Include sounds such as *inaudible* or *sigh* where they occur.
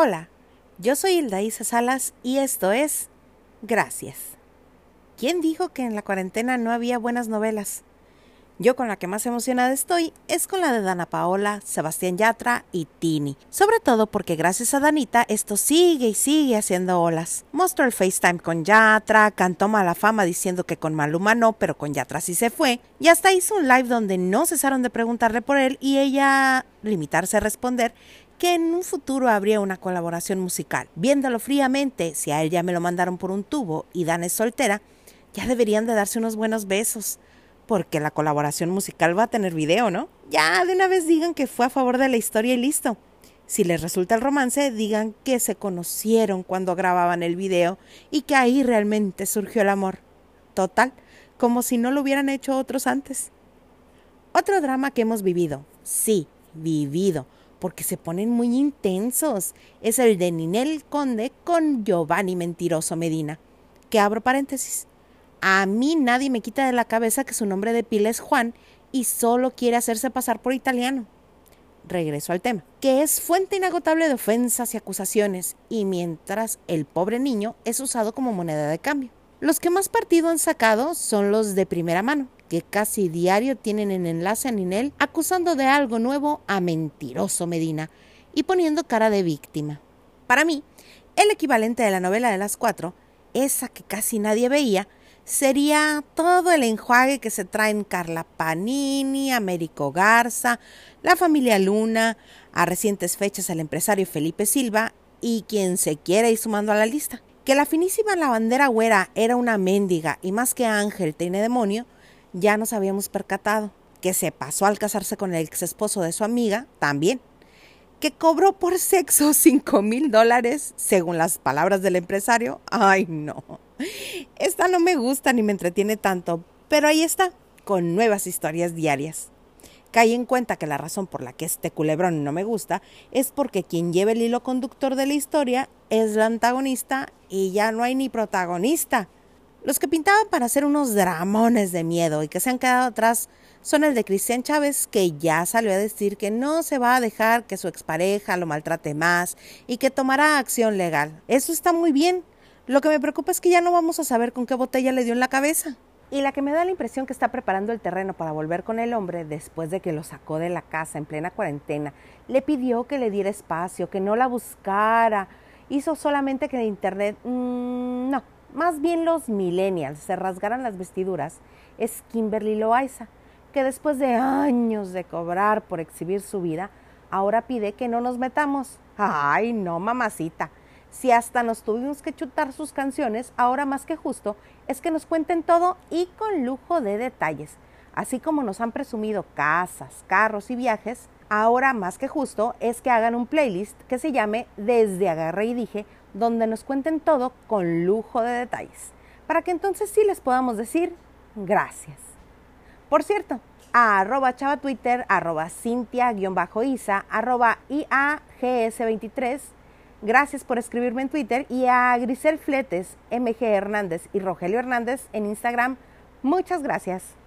Hola, yo soy Hilda Isa Salas y esto es Gracias. ¿Quién dijo que en la cuarentena no había buenas novelas? Yo con la que más emocionada estoy es con la de Dana Paola, Sebastián Yatra y Tini. Sobre todo porque gracias a Danita esto sigue y sigue haciendo olas. Mostró el FaceTime con Yatra, cantó mala fama diciendo que con Maluma no, pero con Yatra sí se fue. Y hasta hizo un live donde no cesaron de preguntarle por él y ella limitarse a responder que en un futuro habría una colaboración musical. Viéndolo fríamente, si a él ya me lo mandaron por un tubo y Dan es soltera, ya deberían de darse unos buenos besos porque la colaboración musical va a tener video, ¿no? Ya de una vez digan que fue a favor de la historia y listo. Si les resulta el romance, digan que se conocieron cuando grababan el video y que ahí realmente surgió el amor. Total, como si no lo hubieran hecho otros antes. Otro drama que hemos vivido, sí, vivido, porque se ponen muy intensos, es el de Ninel Conde con Giovanni Mentiroso Medina. Que abro paréntesis. A mí nadie me quita de la cabeza que su nombre de pila es Juan y solo quiere hacerse pasar por italiano. Regreso al tema, que es fuente inagotable de ofensas y acusaciones, y mientras el pobre niño es usado como moneda de cambio. Los que más partido han sacado son los de primera mano, que casi diario tienen en enlace a Ninel acusando de algo nuevo a mentiroso Medina y poniendo cara de víctima. Para mí, el equivalente de la novela de las cuatro, esa que casi nadie veía, sería todo el enjuague que se traen Carla Panini, Américo Garza, la familia Luna, a recientes fechas el empresario Felipe Silva y quien se quiera ir sumando a la lista. Que la finísima lavandera güera era una mendiga y más que ángel tiene demonio, ya nos habíamos percatado. Que se pasó al casarse con el ex esposo de su amiga, también que cobró por sexo *laughs* cinco mil dólares, según las palabras del empresario. Ay, no. Esta no me gusta ni me entretiene tanto, pero ahí está, con nuevas historias diarias. Cae en cuenta que la razón por la que este culebrón no me gusta es porque quien lleva el hilo conductor de la historia es la antagonista y ya no hay ni protagonista. Los que pintaban para hacer unos dramones de miedo y que se han quedado atrás son el de Cristian Chávez, que ya salió a decir que no se va a dejar que su expareja lo maltrate más y que tomará acción legal. Eso está muy bien. Lo que me preocupa es que ya no vamos a saber con qué botella le dio en la cabeza. Y la que me da la impresión que está preparando el terreno para volver con el hombre después de que lo sacó de la casa en plena cuarentena, le pidió que le diera espacio, que no la buscara, hizo solamente que de internet, mmm, no, más bien los millennials se rasgaran las vestiduras, es Kimberly Loaiza que después de años de cobrar por exhibir su vida, ahora pide que no nos metamos. Ay, no, mamacita. Si hasta nos tuvimos que chutar sus canciones, ahora más que justo es que nos cuenten todo y con lujo de detalles. Así como nos han presumido casas, carros y viajes, ahora más que justo es que hagan un playlist que se llame Desde Agarré y Dije, donde nos cuenten todo con lujo de detalles, para que entonces sí les podamos decir gracias. Por cierto, a arroba chava twitter, arroba cintia-isa, arroba IAGS23. Gracias por escribirme en Twitter y a Grisel Fletes, MG Hernández y Rogelio Hernández en Instagram. Muchas gracias.